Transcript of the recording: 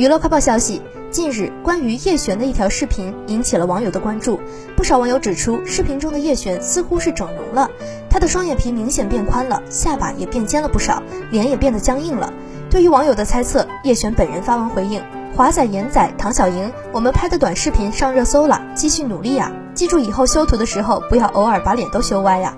娱乐快报消息近日关于叶璇的一条视频引起了网友的关注。不少网友指出视频中的叶璇似乎是整容了她的双眼皮明显变宽了下巴也变尖了不少脸也变得僵硬了。对于网友的猜测叶璇本人发文回应华仔严仔唐小莹我们拍的短视频上热搜了继续努力呀记住以后修图的时候不要偶尔把脸都修歪呀。